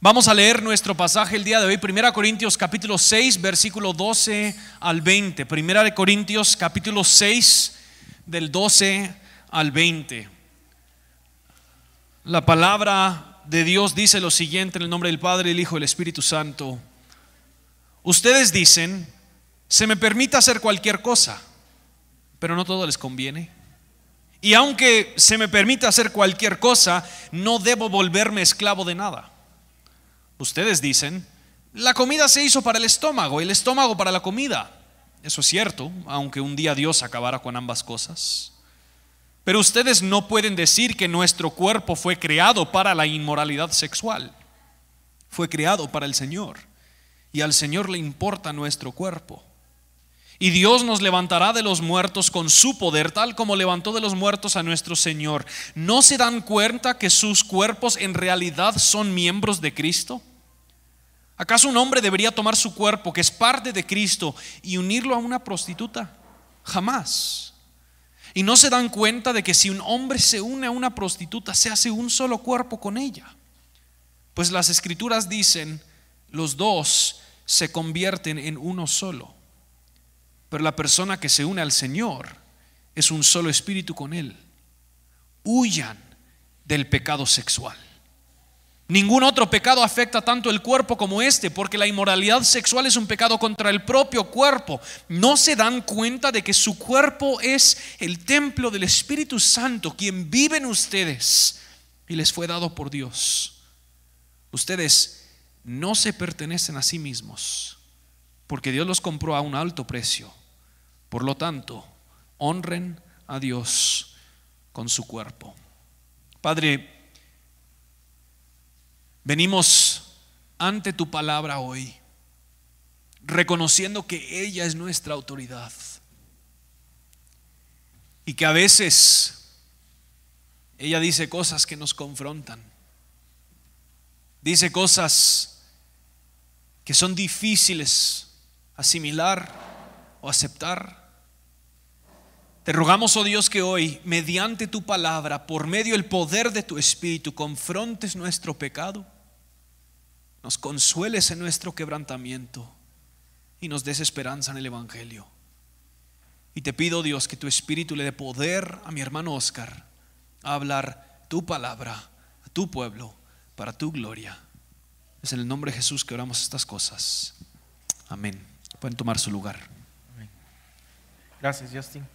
Vamos a leer nuestro pasaje el día de hoy, 1 Corintios capítulo 6, versículo 12 al 20. 1 Corintios capítulo 6, del 12 al 20. La palabra de Dios dice lo siguiente en el nombre del Padre, el Hijo y el Espíritu Santo. Ustedes dicen, se me permite hacer cualquier cosa, pero no todo les conviene. Y aunque se me permita hacer cualquier cosa, no debo volverme esclavo de nada. Ustedes dicen, la comida se hizo para el estómago, el estómago para la comida. Eso es cierto, aunque un día Dios acabara con ambas cosas. Pero ustedes no pueden decir que nuestro cuerpo fue creado para la inmoralidad sexual. Fue creado para el Señor. Y al Señor le importa nuestro cuerpo. Y Dios nos levantará de los muertos con su poder, tal como levantó de los muertos a nuestro Señor. ¿No se dan cuenta que sus cuerpos en realidad son miembros de Cristo? ¿Acaso un hombre debería tomar su cuerpo, que es parte de Cristo, y unirlo a una prostituta? Jamás. Y no se dan cuenta de que si un hombre se une a una prostituta, se hace un solo cuerpo con ella. Pues las escrituras dicen, los dos se convierten en uno solo. Pero la persona que se une al Señor es un solo espíritu con Él. Huyan del pecado sexual. Ningún otro pecado afecta tanto el cuerpo como este, porque la inmoralidad sexual es un pecado contra el propio cuerpo. No se dan cuenta de que su cuerpo es el templo del Espíritu Santo, quien vive en ustedes y les fue dado por Dios. Ustedes no se pertenecen a sí mismos, porque Dios los compró a un alto precio. Por lo tanto, honren a Dios con su cuerpo. Padre, venimos ante tu palabra hoy, reconociendo que ella es nuestra autoridad y que a veces ella dice cosas que nos confrontan, dice cosas que son difíciles asimilar o aceptar. Te rogamos, oh Dios, que hoy, mediante tu palabra, por medio del poder de tu Espíritu, confrontes nuestro pecado, nos consueles en nuestro quebrantamiento y nos des esperanza en el Evangelio. Y te pido, Dios, que tu Espíritu le dé poder a mi hermano Oscar a hablar tu palabra a tu pueblo para tu gloria. Es en el nombre de Jesús que oramos estas cosas. Amén. Pueden tomar su lugar. Gracias, Justin.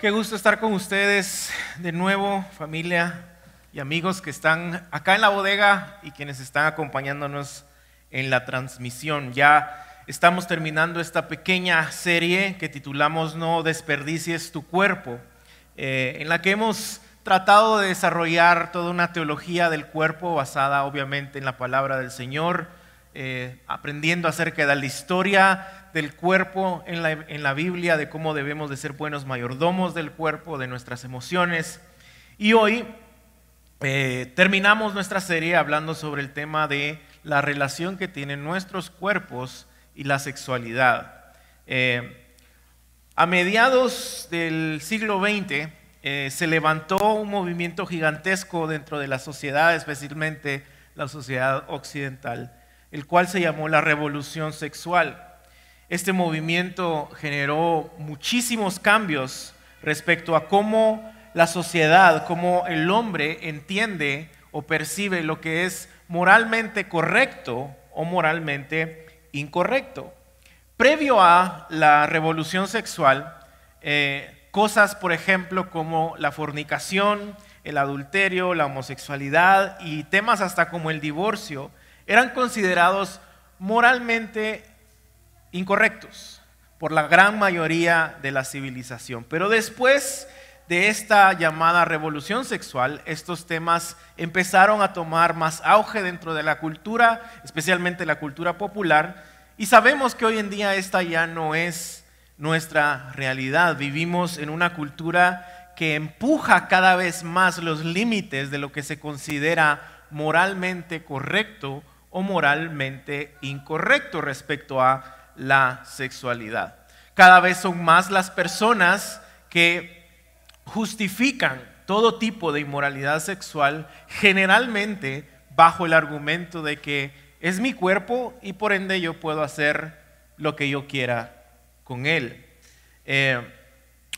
Qué gusto estar con ustedes de nuevo, familia y amigos que están acá en la bodega y quienes están acompañándonos en la transmisión. Ya estamos terminando esta pequeña serie que titulamos No desperdicies tu cuerpo, eh, en la que hemos tratado de desarrollar toda una teología del cuerpo basada obviamente en la palabra del Señor, eh, aprendiendo acerca de la historia del cuerpo en la, Biblia, de cómo debemos de ser buenos mayordomos del cuerpo, de nuestras emociones. Y hoy eh, terminamos nuestra serie hablando sobre el tema de la relación que tienen nuestros cuerpos y la sexualidad. Eh, a mediados del siglo XX eh, se levantó un movimiento gigantesco dentro de la sociedad, especialmente la sociedad occidental, el cual se llamó la revolución sexual. Este movimiento generó muchísimos cambios respecto a cómo la sociedad, cómo el hombre entiende o percibe lo que es moralmente correcto o moralmente incorrecto. Previo a la revolución sexual, eh, cosas, por ejemplo, como la fornicación, el adulterio, la homosexualidad y temas hasta como el divorcio, eran considerados moralmente incorrectos por la gran mayoría de la civilización. Pero después de esta llamada revolución sexual, estos temas empezaron a tomar más auge dentro de la cultura, especialmente la cultura popular, y sabemos que hoy en día esta ya no es nuestra realidad. Vivimos en una cultura que empuja cada vez más los límites de lo que se considera moralmente correcto o moralmente incorrecto respecto a la sexualidad. Cada vez son más las personas que justifican todo tipo de inmoralidad sexual, generalmente bajo el argumento de que es mi cuerpo y por ende yo puedo hacer lo que yo quiera con él. Eh,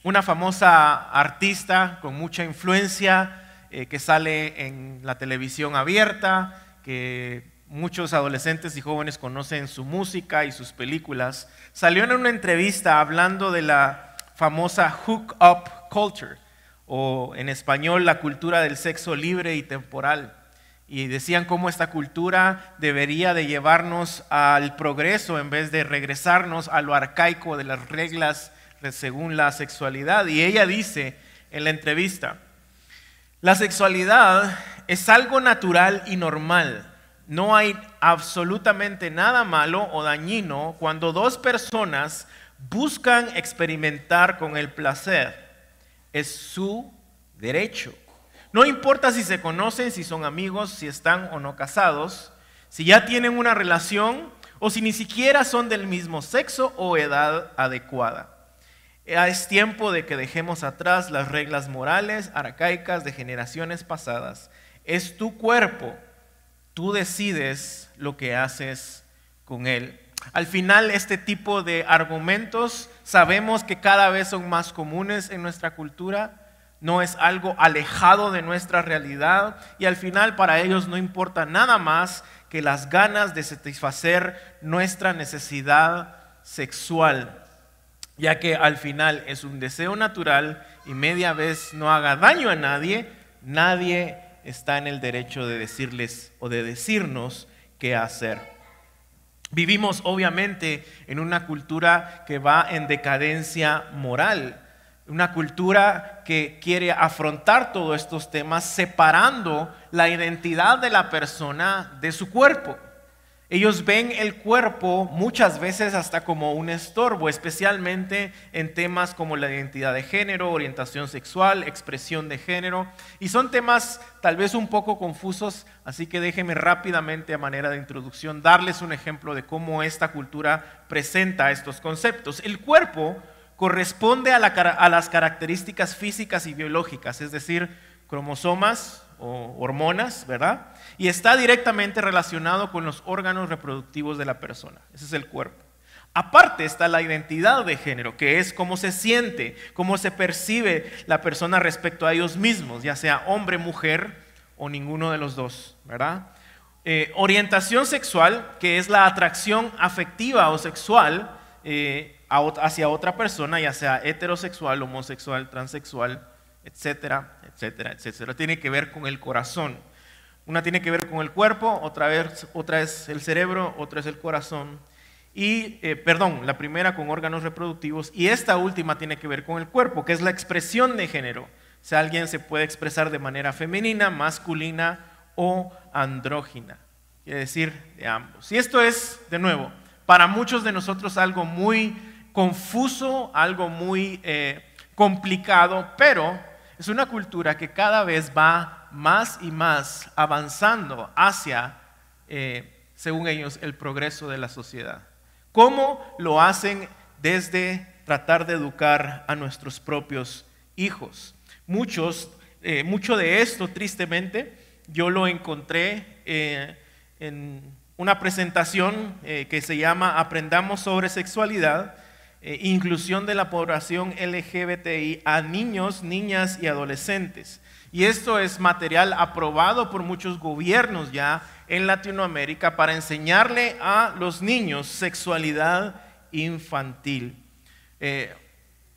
una famosa artista con mucha influencia eh, que sale en la televisión abierta, que muchos adolescentes y jóvenes conocen su música y sus películas, salió en una entrevista hablando de la famosa hook up culture, o en español la cultura del sexo libre y temporal. Y decían cómo esta cultura debería de llevarnos al progreso en vez de regresarnos a lo arcaico de las reglas según la sexualidad. Y ella dice en la entrevista, la sexualidad es algo natural y normal. No hay absolutamente nada malo o dañino cuando dos personas buscan experimentar con el placer. Es su derecho. No importa si se conocen, si son amigos, si están o no casados, si ya tienen una relación o si ni siquiera son del mismo sexo o edad adecuada. Es tiempo de que dejemos atrás las reglas morales arcaicas de generaciones pasadas. Es tu cuerpo, tú decides lo que haces con él. Al final, este tipo de argumentos sabemos que cada vez son más comunes en nuestra cultura, no es algo alejado de nuestra realidad y al final para ellos no importa nada más que las ganas de satisfacer nuestra necesidad sexual ya que al final es un deseo natural y media vez no haga daño a nadie, nadie está en el derecho de decirles o de decirnos qué hacer. Vivimos obviamente en una cultura que va en decadencia moral, una cultura que quiere afrontar todos estos temas separando la identidad de la persona de su cuerpo. Ellos ven el cuerpo muchas veces hasta como un estorbo, especialmente en temas como la identidad de género, orientación sexual, expresión de género. Y son temas tal vez un poco confusos, así que déjenme rápidamente a manera de introducción darles un ejemplo de cómo esta cultura presenta estos conceptos. El cuerpo corresponde a, a las características físicas y biológicas, es decir, cromosomas o hormonas, ¿verdad? y está directamente relacionado con los órganos reproductivos de la persona. Ese es el cuerpo. Aparte está la identidad de género, que es cómo se siente, cómo se percibe la persona respecto a ellos mismos, ya sea hombre, mujer o ninguno de los dos, ¿verdad? Eh, orientación sexual, que es la atracción afectiva o sexual eh, hacia otra persona, ya sea heterosexual, homosexual, transexual, etcétera, etcétera, etcétera. Tiene que ver con el corazón. Una tiene que ver con el cuerpo, otra, vez, otra es el cerebro, otra es el corazón. Y, eh, perdón, la primera con órganos reproductivos y esta última tiene que ver con el cuerpo, que es la expresión de género. O sea, alguien se puede expresar de manera femenina, masculina o andrógina. Quiere decir, de ambos. Y esto es, de nuevo, para muchos de nosotros algo muy confuso, algo muy eh, complicado, pero es una cultura que cada vez va más y más avanzando hacia, eh, según ellos, el progreso de la sociedad. ¿Cómo lo hacen desde tratar de educar a nuestros propios hijos? Muchos, eh, mucho de esto, tristemente, yo lo encontré eh, en una presentación que se llama Aprendamos sobre sexualidad, inclusión de la población LGBTI a niños, niñas y adolescentes. Y esto es material aprobado por muchos gobiernos ya en Latinoamérica para enseñarle a los niños sexualidad infantil. Eh,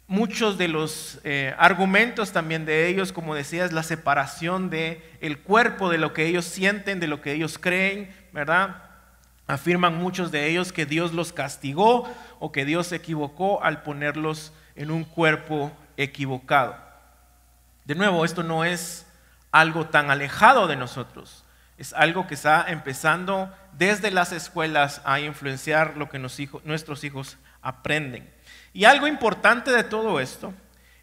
muchos de los eh, argumentos también de ellos, como decía, es la separación de el cuerpo de lo que ellos sienten, de lo que ellos creen, ¿verdad? Afirman muchos de ellos que Dios los castigó o que Dios se equivocó al ponerlos en un cuerpo equivocado. De nuevo, esto no es algo tan alejado de nosotros, es algo que está empezando desde las escuelas a influenciar lo que nuestros hijos aprenden. Y algo importante de todo esto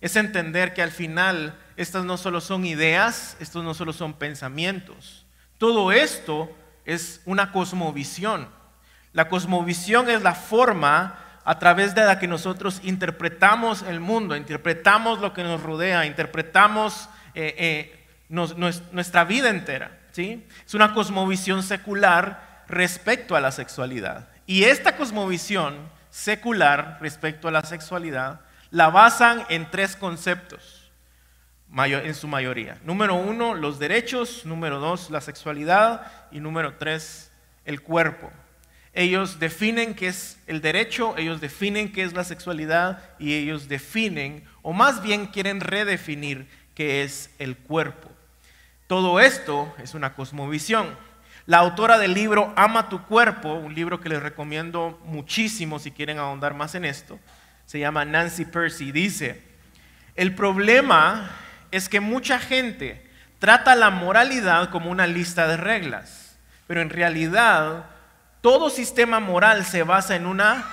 es entender que al final estas no solo son ideas, estos no solo son pensamientos, todo esto es una cosmovisión. La cosmovisión es la forma a través de la que nosotros interpretamos el mundo, interpretamos lo que nos rodea, interpretamos eh, eh, nuestra vida entera. ¿sí? Es una cosmovisión secular respecto a la sexualidad. Y esta cosmovisión secular respecto a la sexualidad la basan en tres conceptos, en su mayoría. Número uno, los derechos. Número dos, la sexualidad. Y número tres, el cuerpo. Ellos definen qué es el derecho, ellos definen qué es la sexualidad y ellos definen, o más bien quieren redefinir qué es el cuerpo. Todo esto es una cosmovisión. La autora del libro Ama tu cuerpo, un libro que les recomiendo muchísimo si quieren ahondar más en esto, se llama Nancy Percy, dice, el problema es que mucha gente trata la moralidad como una lista de reglas, pero en realidad todo sistema moral se basa en una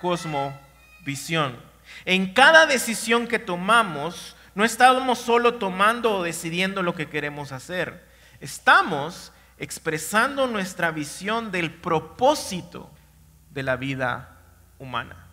cosmovisión. En cada decisión que tomamos, no estamos solo tomando o decidiendo lo que queremos hacer, estamos expresando nuestra visión del propósito de la vida humana.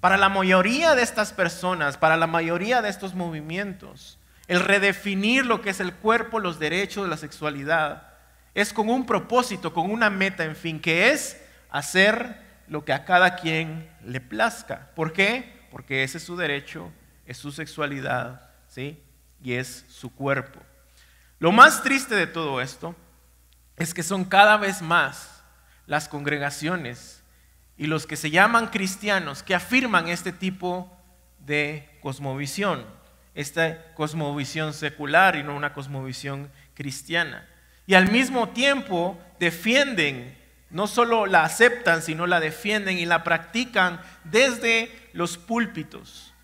Para la mayoría de estas personas, para la mayoría de estos movimientos, el redefinir lo que es el cuerpo, los derechos, la sexualidad, es con un propósito, con una meta, en fin, que es hacer lo que a cada quien le plazca. ¿Por qué? Porque ese es su derecho, es su sexualidad, ¿sí? Y es su cuerpo. Lo más triste de todo esto es que son cada vez más las congregaciones y los que se llaman cristianos que afirman este tipo de cosmovisión, esta cosmovisión secular y no una cosmovisión cristiana. Y al mismo tiempo defienden, no solo la aceptan, sino la defienden y la practican desde los púlpitos,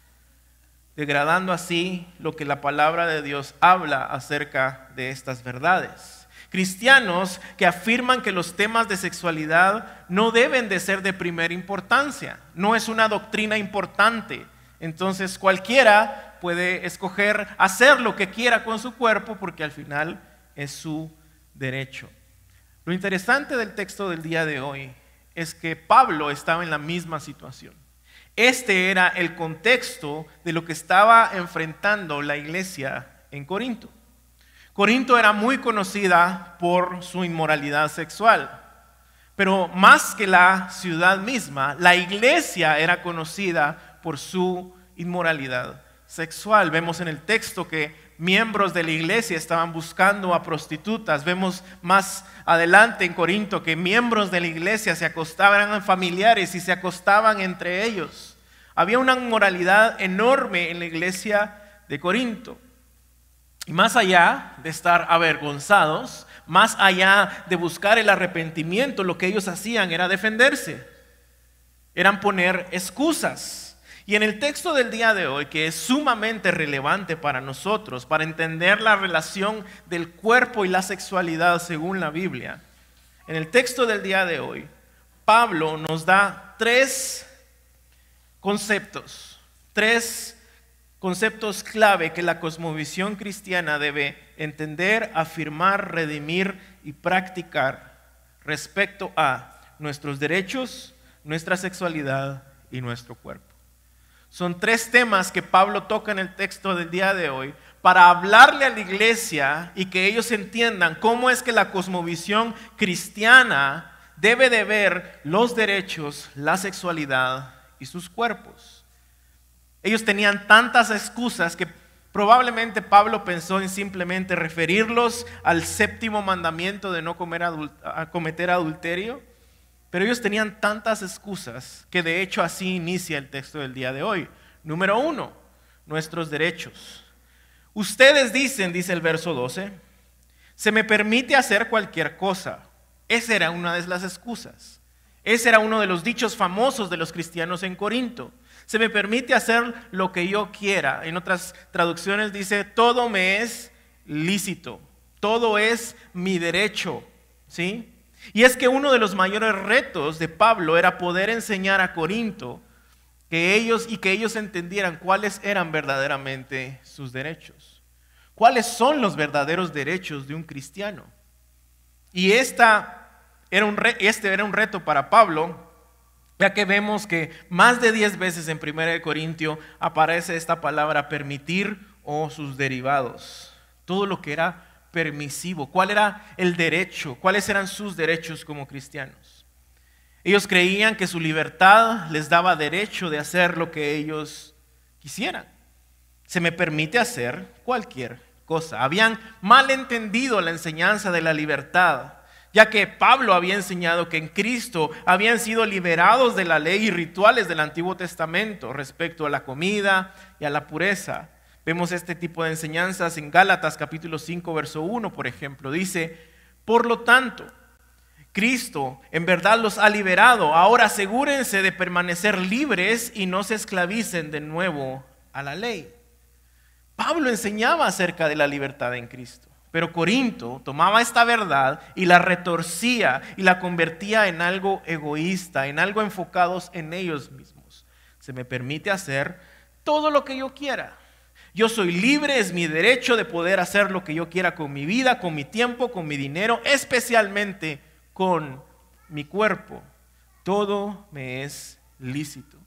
degradando así lo que la palabra de Dios habla acerca de estas verdades. Cristianos que afirman que los temas de sexualidad no deben de ser de primera importancia, no es una doctrina importante. Entonces cualquiera puede escoger hacer lo que quiera con su cuerpo porque al final es su derecho. Lo interesante del texto del día de hoy es que Pablo estaba en la misma situación. Este era el contexto de lo que estaba enfrentando la iglesia en Corinto. Corinto era muy conocida por su inmoralidad sexual, pero más que la ciudad misma, la iglesia era conocida por su inmoralidad sexual. Vemos en el texto que miembros de la iglesia estaban buscando a prostitutas. Vemos más adelante en Corinto que miembros de la iglesia se acostaban a familiares y se acostaban entre ellos. Había una inmoralidad enorme en la iglesia de Corinto. Y más allá de estar avergonzados, más allá de buscar el arrepentimiento, lo que ellos hacían era defenderse, eran poner excusas. Y en el texto del día de hoy, que es sumamente relevante para nosotros, para entender la relación del cuerpo y la sexualidad según la Biblia, en el texto del día de hoy, Pablo nos da tres conceptos, tres conceptos clave que la cosmovisión cristiana debe entender, afirmar, redimir y practicar respecto a nuestros derechos, nuestra sexualidad y nuestro cuerpo. Son tres temas que Pablo toca en el texto del día de hoy para hablarle a la iglesia y que ellos entiendan cómo es que la cosmovisión cristiana debe de ver los derechos, la sexualidad y sus cuerpos. Ellos tenían tantas excusas que probablemente Pablo pensó en simplemente referirlos al séptimo mandamiento de no cometer adulterio. Pero ellos tenían tantas excusas que de hecho así inicia el texto del día de hoy. Número uno, nuestros derechos. Ustedes dicen, dice el verso 12, se me permite hacer cualquier cosa. Esa era una de las excusas. Ese era uno de los dichos famosos de los cristianos en Corinto. Se me permite hacer lo que yo quiera. En otras traducciones dice, todo me es lícito, todo es mi derecho. ¿Sí? Y es que uno de los mayores retos de Pablo era poder enseñar a Corinto que ellos y que ellos entendieran cuáles eran verdaderamente sus derechos. ¿Cuáles son los verdaderos derechos de un cristiano? Y esta era un este era un reto para Pablo ya que vemos que más de 10 veces en 1 Corintio aparece esta palabra permitir o sus derivados. Todo lo que era permisivo? ¿Cuál era el derecho? ¿Cuáles eran sus derechos como cristianos? Ellos creían que su libertad les daba derecho de hacer lo que ellos quisieran. Se me permite hacer cualquier cosa. Habían malentendido la enseñanza de la libertad, ya que Pablo había enseñado que en Cristo habían sido liberados de la ley y rituales del Antiguo Testamento respecto a la comida y a la pureza. Vemos este tipo de enseñanzas en Gálatas capítulo 5, verso 1, por ejemplo. Dice, por lo tanto, Cristo en verdad los ha liberado. Ahora asegúrense de permanecer libres y no se esclavicen de nuevo a la ley. Pablo enseñaba acerca de la libertad en Cristo, pero Corinto tomaba esta verdad y la retorcía y la convertía en algo egoísta, en algo enfocados en ellos mismos. Se me permite hacer todo lo que yo quiera. Yo soy libre, es mi derecho de poder hacer lo que yo quiera con mi vida, con mi tiempo, con mi dinero, especialmente con mi cuerpo. Todo me es lícito.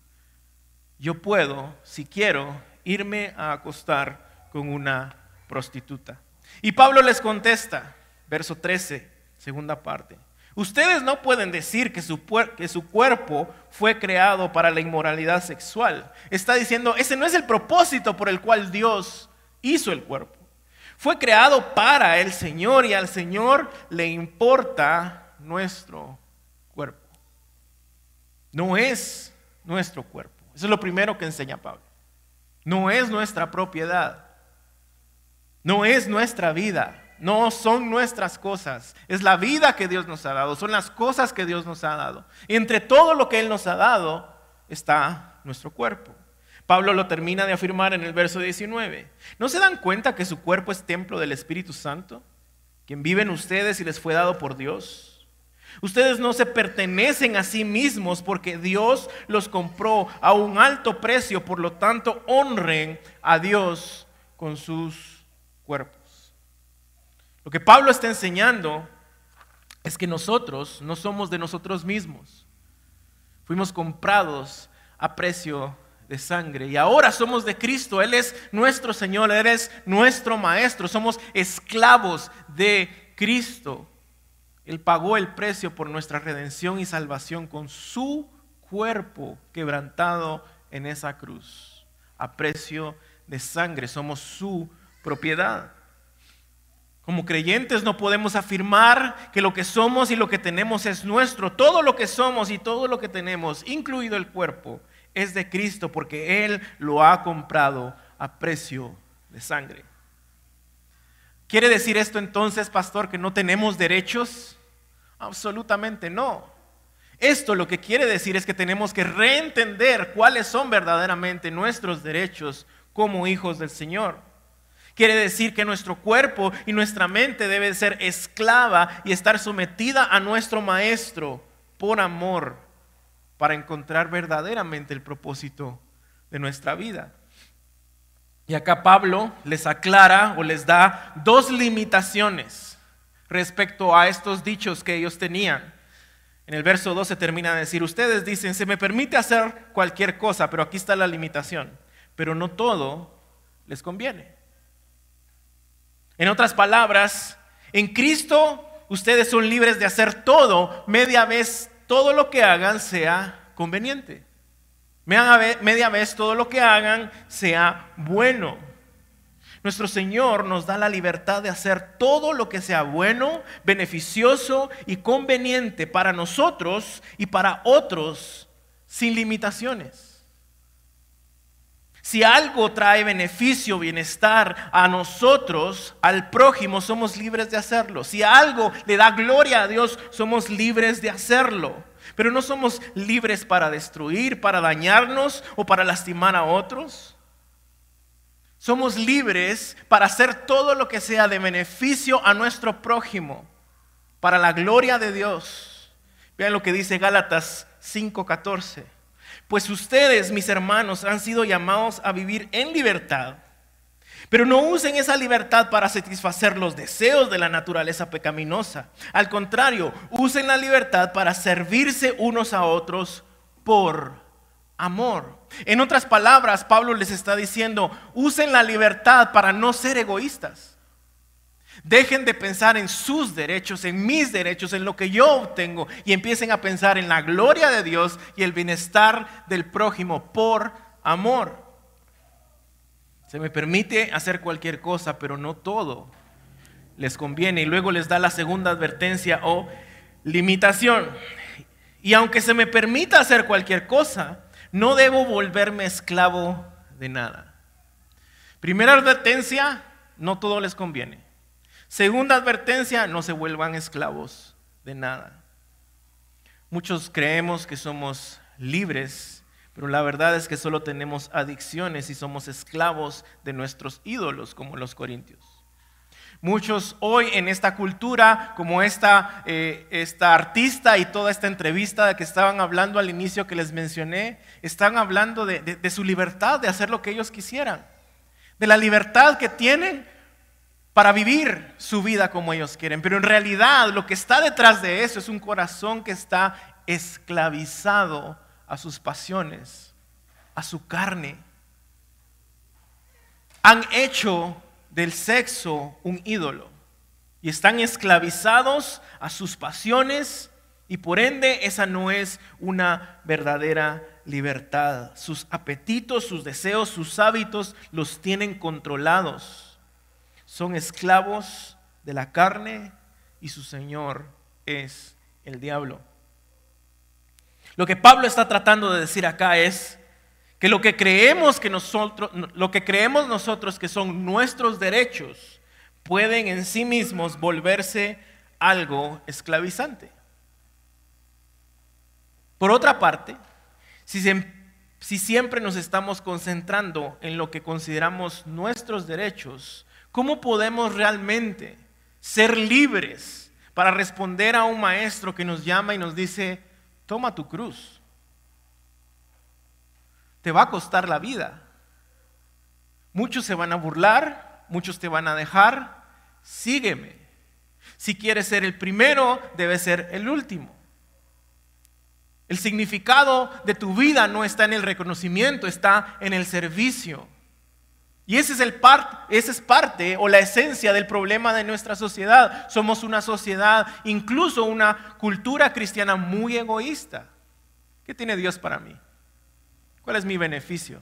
Yo puedo, si quiero, irme a acostar con una prostituta. Y Pablo les contesta, verso 13, segunda parte. Ustedes no pueden decir que su, que su, cuerpo fue creado para la inmoralidad sexual. Está diciendo, ese no es el propósito por el cual Dios hizo el cuerpo. Fue creado para el Señor y al Señor le importa nuestro cuerpo. No es nuestro cuerpo. Eso es lo primero que enseña Pablo. No es nuestra propiedad. No es nuestra vida. No son nuestras cosas, es la vida que Dios nos ha dado, son las cosas que Dios nos ha dado. Y entre todo lo que Él nos ha dado está nuestro cuerpo. Pablo lo termina de afirmar en el verso 19. ¿No se dan cuenta que su cuerpo es templo del Espíritu Santo, quien vive en ustedes y les fue dado por Dios? Ustedes no se pertenecen a sí mismos porque Dios los compró a un alto precio, por lo tanto honren a Dios con sus cuerpos. Lo que Pablo está enseñando es que nosotros no somos de nosotros mismos. Fuimos comprados a precio de sangre y ahora somos de Cristo. Él es nuestro Señor, Él es nuestro Maestro. Somos esclavos de Cristo. Él pagó el precio por nuestra redención y salvación con su cuerpo quebrantado en esa cruz. A precio de sangre somos su propiedad. Como creyentes no podemos afirmar que lo que somos y lo que tenemos es nuestro. Todo lo que somos y todo lo que tenemos, incluido el cuerpo, es de Cristo porque Él lo ha comprado a precio de sangre. ¿Quiere decir esto entonces, pastor, que no tenemos derechos? Absolutamente no. Esto lo que quiere decir es que tenemos que reentender cuáles son verdaderamente nuestros derechos como hijos del Señor. Quiere decir que nuestro cuerpo y nuestra mente debe ser esclava y estar sometida a nuestro maestro por amor para encontrar verdaderamente el propósito de nuestra vida. Y acá Pablo les aclara o les da dos limitaciones respecto a estos dichos que ellos tenían. En el verso 12 termina de decir, ustedes dicen, se me permite hacer cualquier cosa, pero aquí está la limitación, pero no todo les conviene. En otras palabras, en Cristo ustedes son libres de hacer todo, media vez todo lo que hagan sea conveniente. Media vez todo lo que hagan sea bueno. Nuestro Señor nos da la libertad de hacer todo lo que sea bueno, beneficioso y conveniente para nosotros y para otros sin limitaciones. Si algo trae beneficio, bienestar a nosotros, al prójimo, somos libres de hacerlo. Si algo le da gloria a Dios, somos libres de hacerlo. Pero no somos libres para destruir, para dañarnos o para lastimar a otros. Somos libres para hacer todo lo que sea de beneficio a nuestro prójimo, para la gloria de Dios. Vean lo que dice Gálatas 5:14. Pues ustedes, mis hermanos, han sido llamados a vivir en libertad. Pero no usen esa libertad para satisfacer los deseos de la naturaleza pecaminosa. Al contrario, usen la libertad para servirse unos a otros por amor. En otras palabras, Pablo les está diciendo, usen la libertad para no ser egoístas. Dejen de pensar en sus derechos, en mis derechos, en lo que yo obtengo y empiecen a pensar en la gloria de Dios y el bienestar del prójimo por amor. Se me permite hacer cualquier cosa, pero no todo les conviene. Y luego les da la segunda advertencia o limitación. Y aunque se me permita hacer cualquier cosa, no debo volverme esclavo de nada. Primera advertencia, no todo les conviene. Segunda advertencia, no se vuelvan esclavos de nada. Muchos creemos que somos libres, pero la verdad es que solo tenemos adicciones y somos esclavos de nuestros ídolos, como los corintios. Muchos hoy en esta cultura, como esta, eh, esta artista y toda esta entrevista que estaban hablando al inicio que les mencioné, están hablando de su libertad de hacer lo que ellos quisieran, de la libertad que tienen para vivir su vida como ellos quieren. Pero en realidad lo que está detrás de eso es un corazón que está esclavizado a sus pasiones, a su carne. Han hecho del sexo un ídolo y están esclavizados a sus pasiones y por ende esa no es una verdadera libertad. Sus apetitos, sus deseos, sus hábitos los tienen controlados son esclavos de la carne y su Señor es el diablo. Lo que Pablo está tratando de decir acá es que lo que creemos que nosotros, lo que creemos nosotros que son nuestros derechos, pueden en sí mismos volverse algo esclavizante. Por otra parte, si, si siempre nos estamos concentrando en lo que consideramos nuestros derechos, ¿Cómo podemos realmente ser libres para responder a un maestro que nos llama y nos dice, toma tu cruz? Te va a costar la vida. Muchos se van a burlar, muchos te van a dejar, sígueme. Si quieres ser el primero, debes ser el último. El significado de tu vida no está en el reconocimiento, está en el servicio. Y ese es, el ese es parte o la esencia del problema de nuestra sociedad. Somos una sociedad, incluso una cultura cristiana muy egoísta. ¿Qué tiene Dios para mí? ¿Cuál es mi beneficio?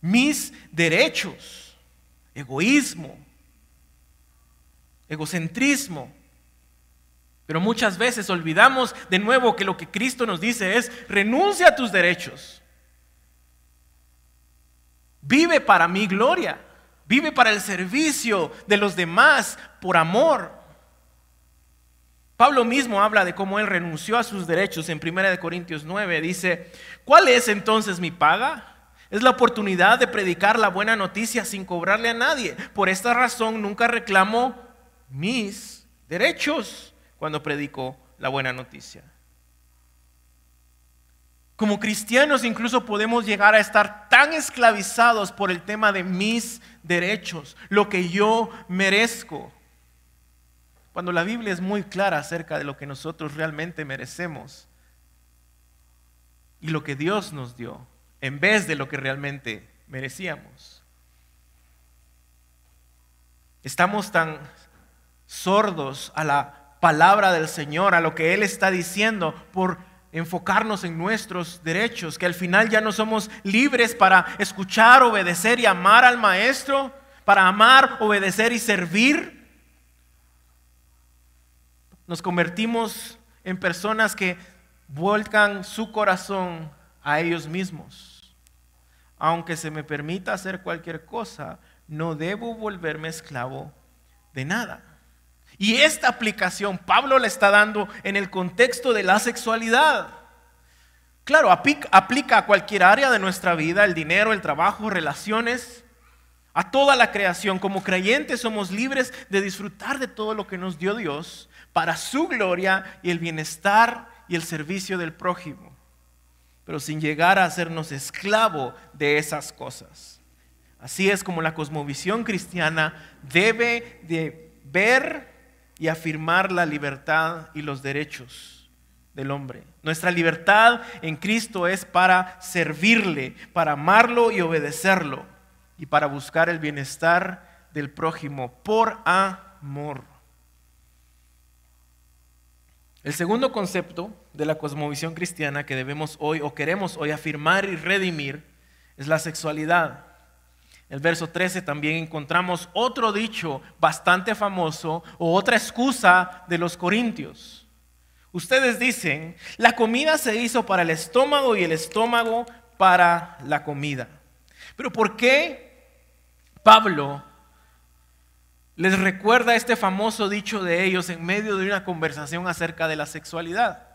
Mis derechos, egoísmo, egocentrismo. Pero muchas veces olvidamos de nuevo que lo que Cristo nos dice es, renuncia a tus derechos. Vive para mi gloria. Vive para el servicio de los demás por amor. Pablo mismo habla de cómo él renunció a sus derechos en 1 Corintios 9. Dice, ¿cuál es entonces mi paga? Es la oportunidad de predicar la buena noticia sin cobrarle a nadie. Por esta razón nunca reclamo mis derechos cuando predico la buena noticia. Como cristianos incluso podemos llegar a estar tan esclavizados por el tema de mis derechos, lo que yo merezco. Cuando la Biblia es muy clara acerca de lo que nosotros realmente merecemos y lo que Dios nos dio en vez de lo que realmente merecíamos. Estamos tan sordos a la palabra del Señor, a lo que Él está diciendo por enfocarnos en nuestros derechos, que al final ya no somos libres para escuchar, obedecer y amar al Maestro, para amar, obedecer y servir. Nos convertimos en personas que vuelcan su corazón a ellos mismos. Aunque se me permita hacer cualquier cosa, no debo volverme esclavo de nada. Y esta aplicación Pablo la está dando en el contexto de la sexualidad. Claro, aplica a cualquier área de nuestra vida, el dinero, el trabajo, relaciones, a toda la creación. Como creyentes somos libres de disfrutar de todo lo que nos dio Dios para su gloria y el bienestar y el servicio del prójimo, pero sin llegar a hacernos esclavo de esas cosas. Así es como la cosmovisión cristiana debe de ver y afirmar la libertad y los derechos del hombre. Nuestra libertad en Cristo es para servirle, para amarlo y obedecerlo y para buscar el bienestar del prójimo por amor. El segundo concepto de la cosmovisión cristiana que debemos hoy o queremos hoy afirmar y redimir es la sexualidad. El verso 13 también encontramos otro dicho bastante famoso o otra excusa de los corintios. Ustedes dicen, la comida se hizo para el estómago y el estómago para la comida. Pero ¿por qué Pablo les recuerda este famoso dicho de ellos en medio de una conversación acerca de la sexualidad?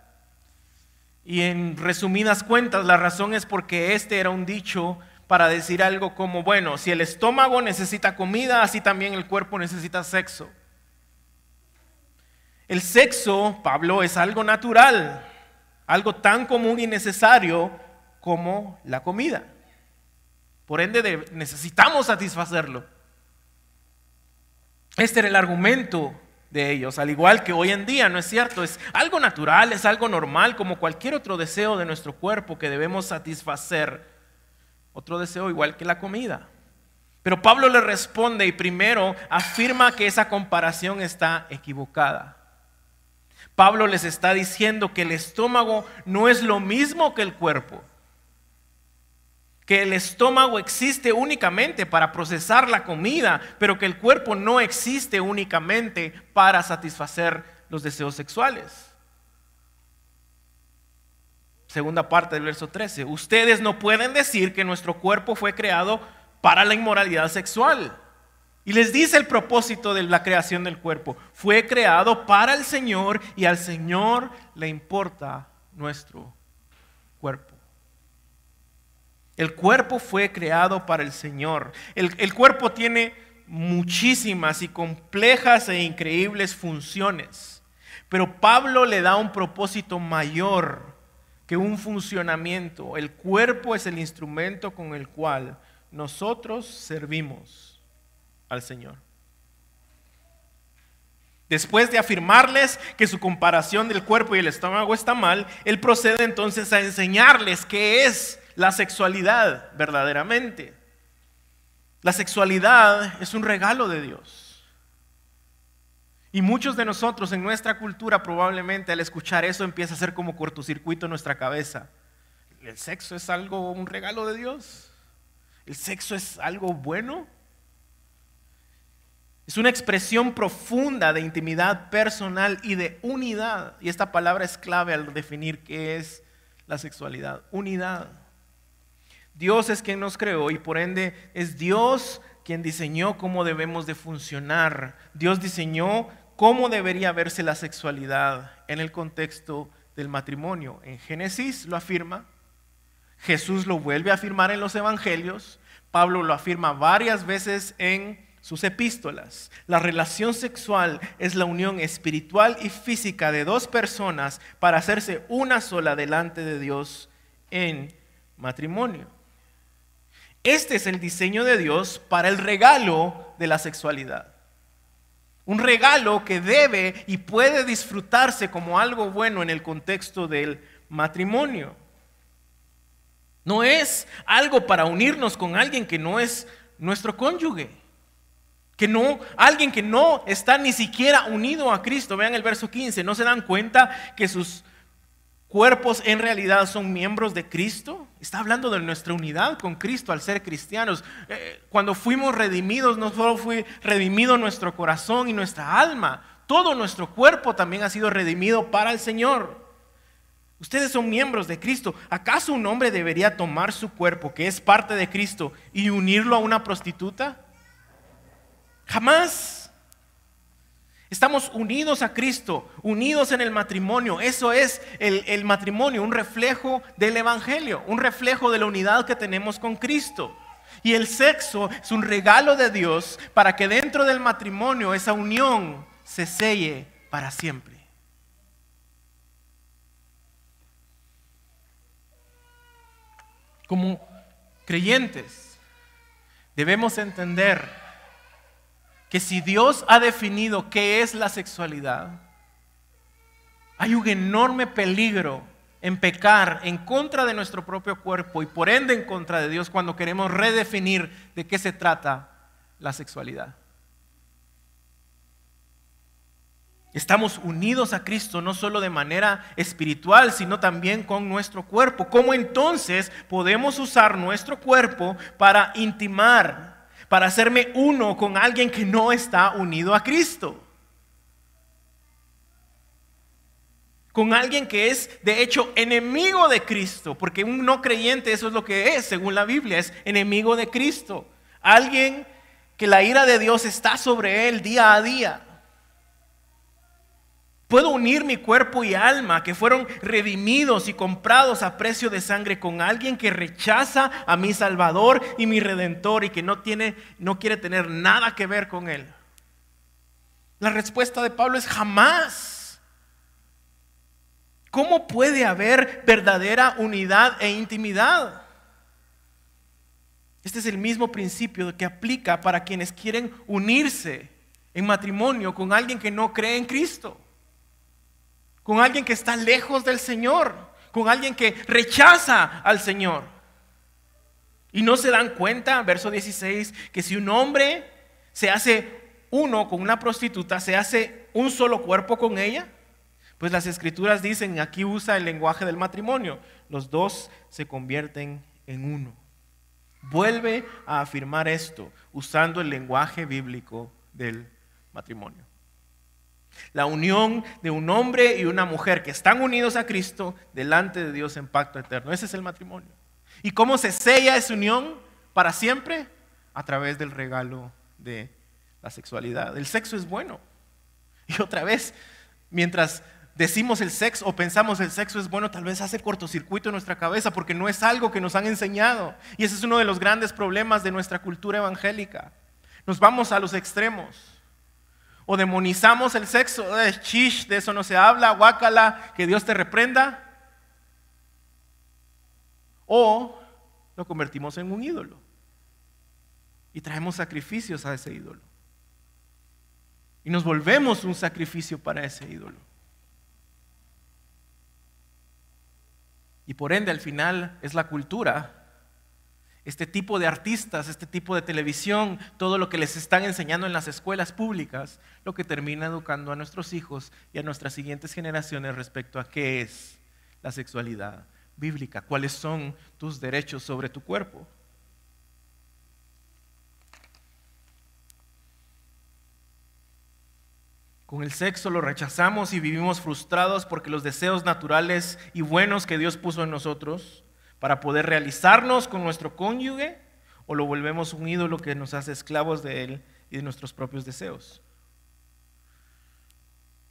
Y en resumidas cuentas, la razón es porque este era un dicho para decir algo como, bueno, si el estómago necesita comida, así también el cuerpo necesita sexo. El sexo, Pablo, es algo natural, algo tan común y necesario como la comida. Por ende, necesitamos satisfacerlo. Este era el argumento de ellos, al igual que hoy en día, ¿no es cierto? Es algo natural, es algo normal, como cualquier otro deseo de nuestro cuerpo que debemos satisfacer. Otro deseo igual que la comida. Pero Pablo le responde y primero afirma que esa comparación está equivocada. Pablo les está diciendo que el estómago no es lo mismo que el cuerpo que el estómago existe únicamente para procesar la comida, pero que el cuerpo no existe únicamente para satisfacer los deseos sexuales. Segunda parte del verso 13. Ustedes no pueden decir que nuestro cuerpo fue creado para la inmoralidad sexual. Y les dice el propósito de la creación del cuerpo. Fue creado para el Señor y al Señor le importa nuestro cuerpo. El cuerpo fue creado para el Señor. El, cuerpo tiene muchísimas y complejas e increíbles funciones. Pero Pablo le da un propósito mayor que un funcionamiento. El cuerpo es el instrumento con el cual nosotros servimos al Señor. Después de afirmarles que su comparación del cuerpo y el estómago está mal, él procede entonces a enseñarles qué es la sexualidad verdaderamente. La sexualidad es un regalo de Dios. Y muchos de nosotros en nuestra cultura probablemente al escuchar eso empieza a ser como cortocircuito en nuestra cabeza. ¿El sexo es algo, un regalo de Dios? ¿El sexo es algo bueno? Es una expresión profunda de intimidad personal y de unidad. Y esta palabra es clave al definir qué es la sexualidad. Unidad. Dios es quien nos creó y por ende es Dios quien diseñó cómo debemos de funcionar. Dios diseñó cómo debería verse la sexualidad en el contexto del matrimonio. En Génesis lo afirma, Jesús lo vuelve a afirmar en los evangelios, Pablo lo afirma varias veces en sus epístolas. La relación sexual es la unión espiritual y física de dos personas para hacerse una sola delante de Dios en matrimonio. Este es el diseño de Dios para el regalo de la sexualidad. Un regalo que debe y puede disfrutarse como algo bueno en el contexto del matrimonio. No es algo para unirnos con alguien que no es nuestro cónyuge. Que no, alguien que no está ni siquiera unido a Cristo. Vean el verso 15, ¿no se dan cuenta que sus cuerpos en realidad son miembros de Cristo. Está hablando de nuestra unidad con Cristo al ser cristianos. Eh, cuando fuimos redimidos, no solo fue redimido nuestro corazón y nuestra alma, todo nuestro cuerpo también ha sido redimido para el Señor. Ustedes son miembros de Cristo. ¿Acaso un hombre debería tomar su cuerpo, que es parte de Cristo, y unirlo a una prostituta? Jamás. Estamos unidos a Cristo, unidos en el matrimonio. Eso es el, matrimonio, un reflejo del Evangelio, un reflejo de la unidad que tenemos con Cristo. Y el sexo es un regalo de Dios para que dentro del matrimonio esa unión se selle para siempre. Como creyentes debemos entender que si Dios ha definido qué es la sexualidad, hay un enorme peligro en pecar en contra de nuestro propio cuerpo y por ende en contra de Dios cuando queremos redefinir de qué se trata la sexualidad. Estamos unidos a Cristo no solo de manera espiritual, sino también con nuestro cuerpo. ¿Cómo entonces podemos usar nuestro cuerpo para intimar para hacerme uno con alguien que no está unido a Cristo? Con alguien que es, de hecho, enemigo de Cristo, porque un no creyente eso es lo que es, según la Biblia, es enemigo de Cristo. Alguien que la ira de Dios está sobre él día a día. Puedo unir mi cuerpo y alma que fueron redimidos y comprados a precio de sangre con alguien que rechaza a mi Salvador y mi Redentor y que no tiene no quiere tener nada que ver con él. La respuesta de Pablo es jamás. ¿Cómo puede haber verdadera unidad e intimidad? Este es el mismo principio que aplica para quienes quieren unirse en matrimonio con alguien que no cree en Cristo con alguien que está lejos del Señor, con alguien que rechaza al Señor. Y no se dan cuenta, verso 16, que si un hombre se hace uno con una prostituta, se hace un solo cuerpo con ella, pues las escrituras dicen, aquí usa el lenguaje del matrimonio, los dos se convierten en uno. Vuelve a afirmar esto usando el lenguaje bíblico del matrimonio. La unión de un hombre y una mujer que están unidos a Cristo delante de Dios en pacto eterno. Ese es el matrimonio. ¿Y cómo se sella esa unión para siempre? A través del regalo de la sexualidad. El sexo es bueno. Y otra vez, mientras decimos el sexo o pensamos el sexo es bueno, tal vez hace cortocircuito en nuestra cabeza porque no es algo que nos han enseñado. Y ese es uno de los grandes problemas de nuestra cultura evangélica. Nos vamos a los extremos o demonizamos el sexo, eh, chish, de eso no se habla, guácala, que Dios te reprenda, o lo convertimos en un ídolo y traemos sacrificios a ese ídolo. Y nos volvemos un sacrificio para ese ídolo. Y por ende al final es la cultura este tipo de artistas, este tipo de televisión, todo lo que les están enseñando en las escuelas públicas, lo que termina educando a nuestros hijos y a nuestras siguientes generaciones respecto a qué es la sexualidad bíblica, cuáles son tus derechos sobre tu cuerpo. Con el sexo lo rechazamos y vivimos frustrados porque los deseos naturales y buenos que Dios puso en nosotros para poder realizarnos con nuestro cónyuge o lo volvemos un ídolo que nos hace esclavos de él y de nuestros propios deseos.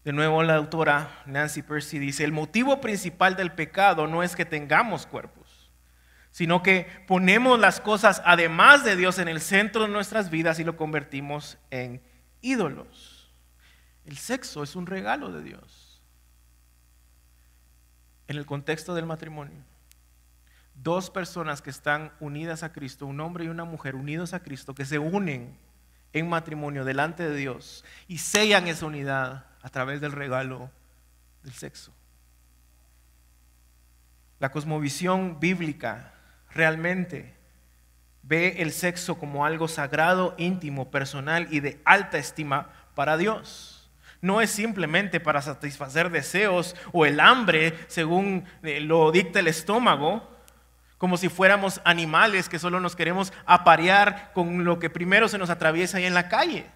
De nuevo la autora Nancy Percy dice, el motivo principal del pecado no es que tengamos cuerpos, sino que ponemos las cosas además de Dios en el centro de nuestras vidas y lo convertimos en ídolos. El sexo es un regalo de Dios en el contexto del matrimonio dos personas que están unidas a Cristo, un hombre y una mujer unidos a Cristo, que se unen en matrimonio delante de Dios y sellan esa unidad a través del regalo del sexo. La cosmovisión bíblica realmente ve el sexo como algo sagrado, íntimo, personal y de alta estima para Dios. No es simplemente para satisfacer deseos o el hambre según eh, lo dicta el estómago, como si fuéramos animales que solo nos queremos aparear con lo que primero se nos atraviesa ahí en la calle.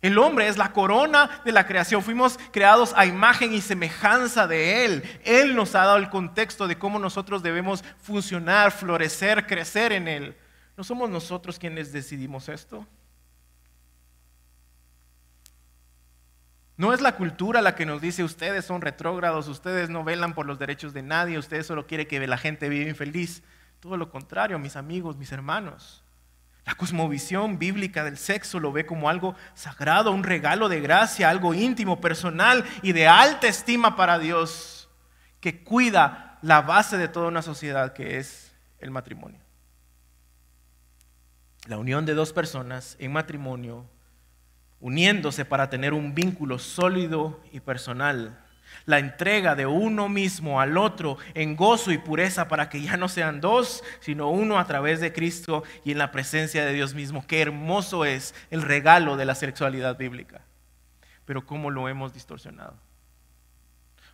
El hombre es la corona de la creación. Fuimos creados a imagen y semejanza de Él. Él nos ha dado el contexto de cómo nosotros debemos funcionar, florecer, crecer en Él. ¿No somos nosotros quienes decidimos esto? No es la cultura la que nos dice ustedes son retrógrados, ustedes no velan por los derechos de nadie, ustedes solo quieren que la gente viva infeliz. Todo lo contrario, mis amigos, mis hermanos. La cosmovisión bíblica del sexo lo ve como algo sagrado, un regalo de gracia, algo íntimo, personal y de alta estima para Dios, que cuida la base de toda una sociedad que es el matrimonio. La unión de dos personas en matrimonio uniéndose para tener un vínculo sólido y personal. La entrega de uno mismo al otro en gozo y pureza para que ya no sean dos, sino uno a través de Cristo y en la presencia de Dios mismo. Qué hermoso es el regalo de la sexualidad bíblica. pero cómo lo hemos distorsionado.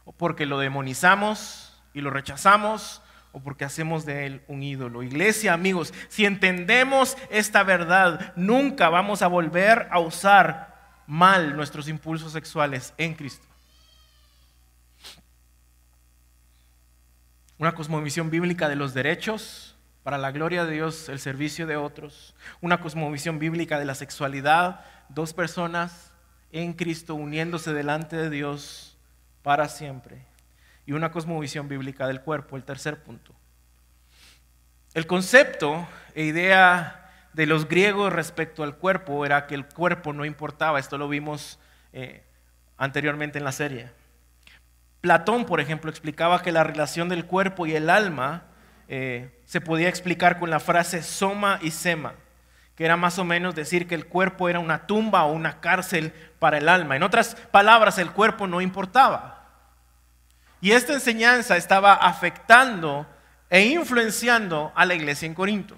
O porque lo demonizamos y lo rechazamos, o porque hacemos de él un ídolo. Iglesia, amigos, si entendemos esta verdad, nunca vamos a volver a usar mal nuestros impulsos sexuales en Cristo. Una cosmovisión bíblica de los derechos, para la gloria de Dios, el servicio de otros. Una cosmovisión bíblica de la sexualidad, dos personas en Cristo uniéndose delante de Dios para siempre. Y una cosmovisión bíblica del cuerpo, el tercer punto. El concepto e idea de los griegos respecto al cuerpo era que el cuerpo no importaba. Esto lo vimos eh, anteriormente en la serie. Platón, por ejemplo, explicaba que la relación del cuerpo y el alma eh, se podía explicar con la frase soma y sema, que era más o menos decir que el cuerpo era una tumba o una cárcel para el alma. En otras palabras, el cuerpo no importaba. Y esta enseñanza estaba afectando e influenciando a la iglesia en Corinto,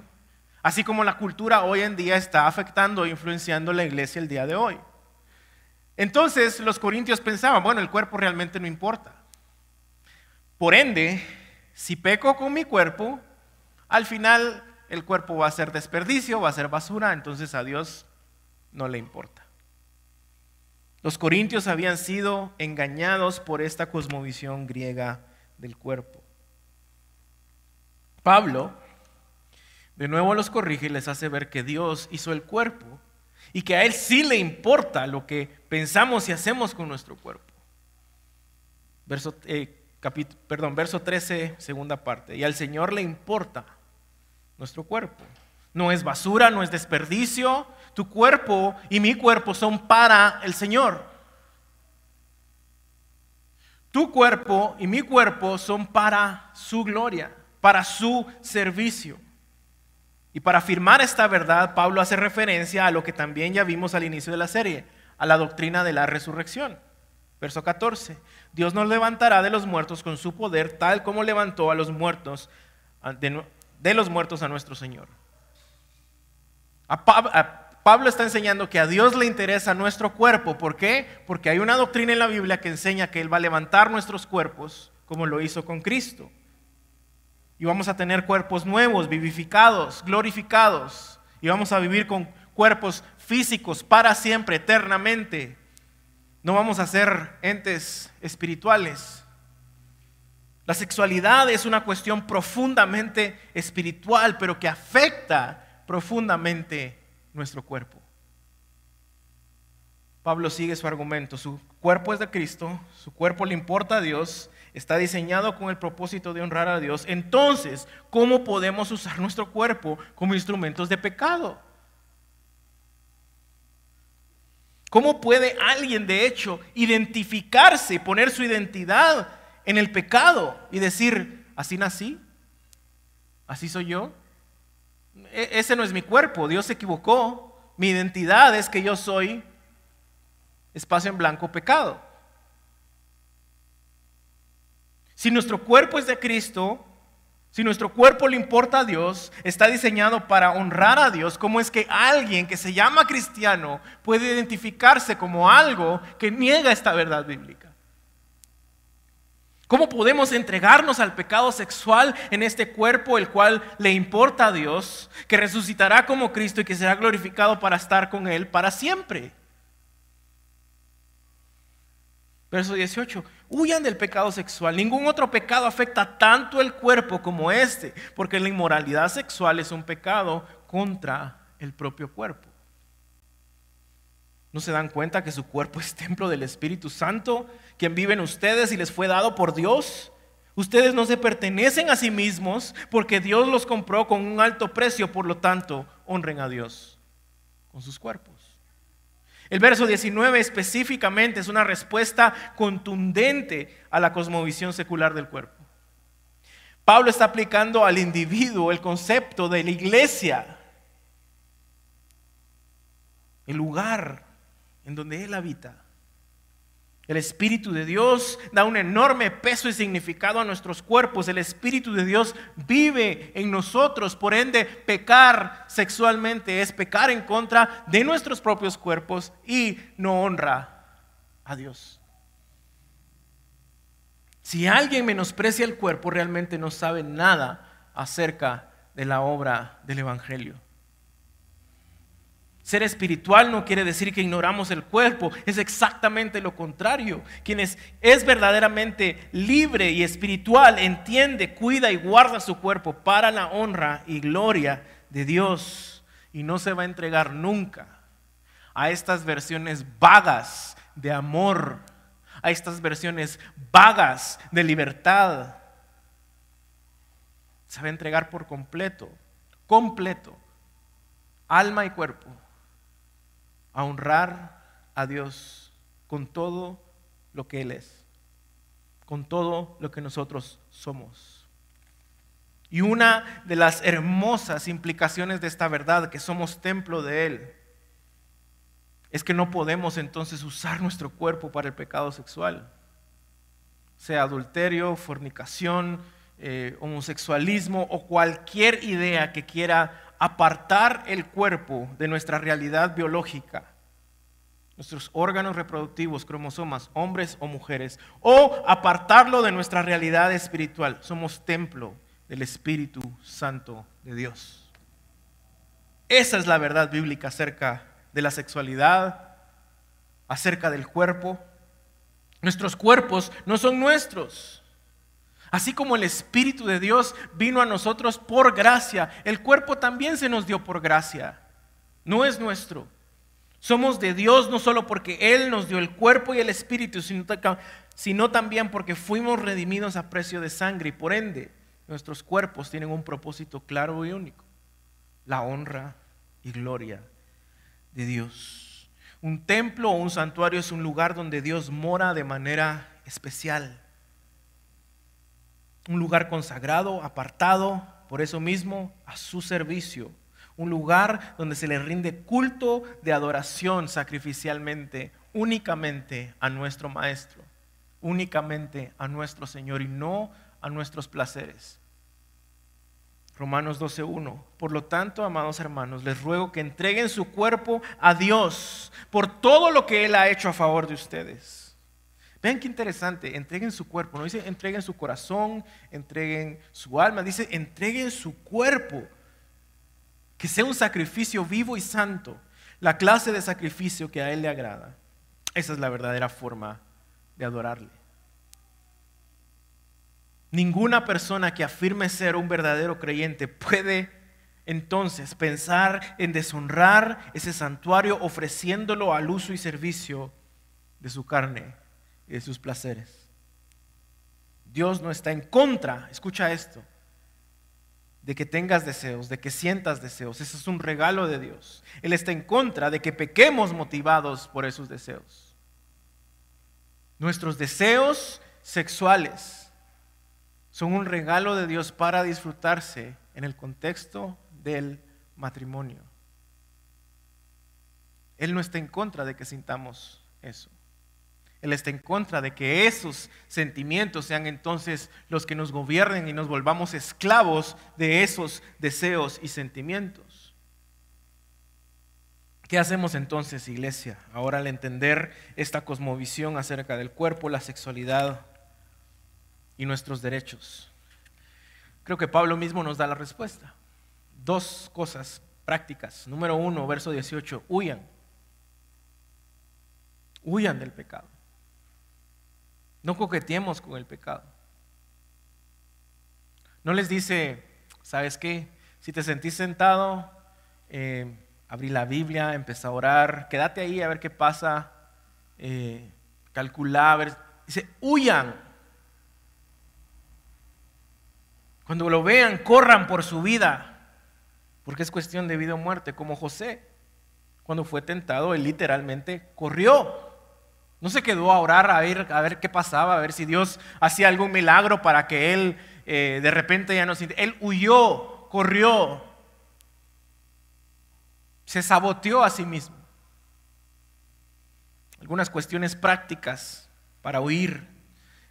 así como la cultura hoy en día está afectando e influenciando a la iglesia el día de hoy. Entonces los corintios pensaban, bueno, el cuerpo realmente no importa. Por ende, si peco con mi cuerpo, al final el cuerpo va a ser desperdicio, va a ser basura, entonces a Dios no le importa. Los corintios habían sido engañados por esta cosmovisión griega del cuerpo. Pablo de nuevo los corrige y les hace ver que Dios hizo el cuerpo y que a Él sí le importa lo que pensamos y hacemos con nuestro cuerpo. Verso, eh, perdón, verso 13, segunda parte. Y al Señor le importa nuestro cuerpo. No es basura, no es desperdicio. Tu cuerpo y mi cuerpo son para el Señor. Tu cuerpo y mi cuerpo son para su gloria, para su servicio. Y para afirmar esta verdad, Pablo hace referencia a lo que también ya vimos al inicio de la serie, a la doctrina de la resurrección. Verso 14. Dios nos levantará de los muertos con su poder, tal como levantó a los muertos, de, los muertos a nuestro Señor. Pablo está enseñando que a Dios le interesa nuestro cuerpo. ¿Por qué? Porque hay una doctrina en la Biblia que enseña que Él va a levantar nuestros cuerpos como lo hizo con Cristo y vamos a tener cuerpos nuevos, vivificados, glorificados, y vamos a vivir con cuerpos físicos para siempre, eternamente. No vamos a ser entes espirituales. La sexualidad es una cuestión profundamente espiritual, pero que afecta profundamente nuestro cuerpo. Pablo sigue su argumento. Su cuerpo es de Cristo, su cuerpo le importa a Dios está diseñado con el propósito de honrar a Dios, entonces, ¿cómo podemos usar nuestro cuerpo como instrumentos de pecado? ¿Cómo puede alguien, de hecho, identificarse, poner su identidad en el pecado y decir, así nací, así soy yo? E-, ese no es mi cuerpo, Dios se equivocó, mi identidad es que yo soy espacio en blanco pecado. Si nuestro cuerpo es de Cristo, si nuestro cuerpo le importa a Dios, está diseñado para honrar a Dios, ¿cómo es que alguien que se llama cristiano puede identificarse como algo que niega esta verdad bíblica? ¿Cómo podemos entregarnos al pecado sexual en este cuerpo el cual le importa a Dios, que resucitará como Cristo y que será glorificado para estar con Él para siempre? Verso 18, huyan del pecado sexual. Ningún otro pecado afecta tanto el cuerpo como este, porque la inmoralidad sexual es un pecado contra el propio cuerpo. ¿No se dan cuenta que su cuerpo es templo del Espíritu Santo, quien vive en ustedes y les fue dado por Dios? Ustedes no se pertenecen a sí mismos porque Dios los compró con un alto precio, por lo tanto, honren a Dios con sus cuerpos. El verso 19 específicamente es una respuesta contundente a la cosmovisión secular del cuerpo. Pablo está aplicando al individuo el concepto de la iglesia, el lugar en donde él habita. El Espíritu de Dios da un enorme peso y significado a nuestros cuerpos. El Espíritu de Dios vive en nosotros. Por ende, pecar sexualmente es pecar en contra de nuestros propios cuerpos y no honra a Dios. Si alguien menosprecia el cuerpo, realmente no sabe nada acerca de la obra del Evangelio. Ser espiritual no quiere decir que ignoramos el cuerpo, es exactamente lo contrario. Quien es, verdaderamente libre y espiritual entiende, cuida y guarda su cuerpo para la honra y gloria de Dios y no se va a entregar nunca a estas versiones vagas de amor, a estas versiones vagas de libertad. Se va a entregar por completo, completo, alma y cuerpo a honrar a Dios con todo lo que Él es, con todo lo que nosotros somos. Y una de las hermosas implicaciones de esta verdad, que somos templo de Él, es que no podemos entonces usar nuestro cuerpo para el pecado sexual, sea adulterio, fornicación, eh, homosexualismo o cualquier idea que quiera apartar el cuerpo de nuestra realidad biológica, nuestros órganos reproductivos, cromosomas, hombres o mujeres, o apartarlo de nuestra realidad espiritual. Somos templo del Espíritu Santo de Dios. Esa es la verdad bíblica acerca de la sexualidad, acerca del cuerpo. Nuestros cuerpos no son nuestros. Así como el Espíritu de Dios vino a nosotros por gracia, el cuerpo también se nos dio por gracia. No es nuestro. Somos de Dios no solo porque Él nos dio el cuerpo y el Espíritu, sino, también porque fuimos redimidos a precio de sangre y por ende nuestros cuerpos tienen un propósito claro y único. La honra y gloria de Dios. Un templo o un santuario es un lugar donde Dios mora de manera especial un lugar consagrado, apartado, por eso mismo, a su servicio. Un lugar donde se le rinde culto de adoración sacrificialmente, únicamente a nuestro Maestro, únicamente a nuestro Señor y no a nuestros placeres. Romanos 12.1. Por lo tanto, amados hermanos, les ruego que entreguen su cuerpo a Dios por todo lo que Él ha hecho a favor de ustedes Vean qué interesante, entreguen su cuerpo, no dice entreguen su corazón, entreguen su alma, dice entreguen su cuerpo, que sea un sacrificio vivo y santo, la clase de sacrificio que a Él le agrada. Esa es la verdadera forma de adorarle. Ninguna persona que afirme ser un verdadero creyente puede entonces pensar en deshonrar ese santuario ofreciéndolo al uso y servicio de su carne y de sus placeres. Dios no está en contra, escucha esto, de que tengas deseos, de que sientas deseos. Eso es un regalo de Dios. Él está en contra de que pequemos motivados por esos deseos. Nuestros deseos sexuales son un regalo de Dios para disfrutarse en el contexto del matrimonio. Él no está en contra de que sintamos eso. Él está en contra de que esos sentimientos sean entonces los que nos gobiernen y nos volvamos esclavos de esos deseos y sentimientos. ¿Qué hacemos entonces, iglesia? Ahora al entender esta cosmovisión acerca del cuerpo, la sexualidad y nuestros derechos. Creo que Pablo mismo nos da la respuesta. Dos cosas prácticas. Número uno, verso 18, huyan. Huyan del pecado. No coqueteemos con el pecado. No les dice, ¿sabes qué? Si te sentís sentado, eh, abrí la Biblia, empecé a orar, quédate ahí a ver qué pasa, eh, calcula, a ver. Dice, huyan. Cuando lo vean, corran por su vida, porque es cuestión de vida o muerte, como José. Cuando fue tentado, él literalmente corrió. No se quedó a orar a ver, a ver qué pasaba, a ver si Dios hacía algún milagro para que él eh, de repente ya no sintiera. Él huyó, corrió, se saboteó a sí mismo. Algunas cuestiones prácticas para huir.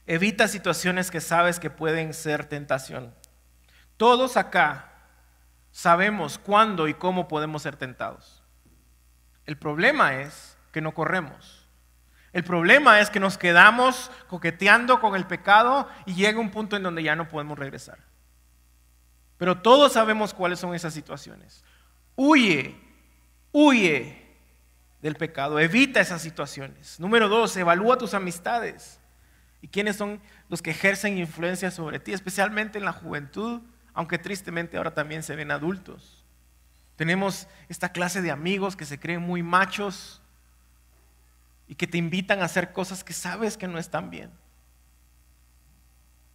Evita situaciones que sabes que pueden ser tentación. Todos acá sabemos cuándo y cómo podemos ser tentados. El problema es que no corremos. El problema es que nos quedamos coqueteando con el pecado y llega un punto en donde ya no podemos regresar. Pero todos sabemos cuáles son esas situaciones. Huye, huye del pecado, evita esas situaciones. Número dos, evalúa tus amistades. ¿Y quiénes son los que ejercen influencia sobre ti? Especialmente en la juventud, aunque tristemente ahora también se ven adultos. Tenemos esta clase de amigos que se creen muy machos, y que te invitan a hacer cosas que sabes que no están bien.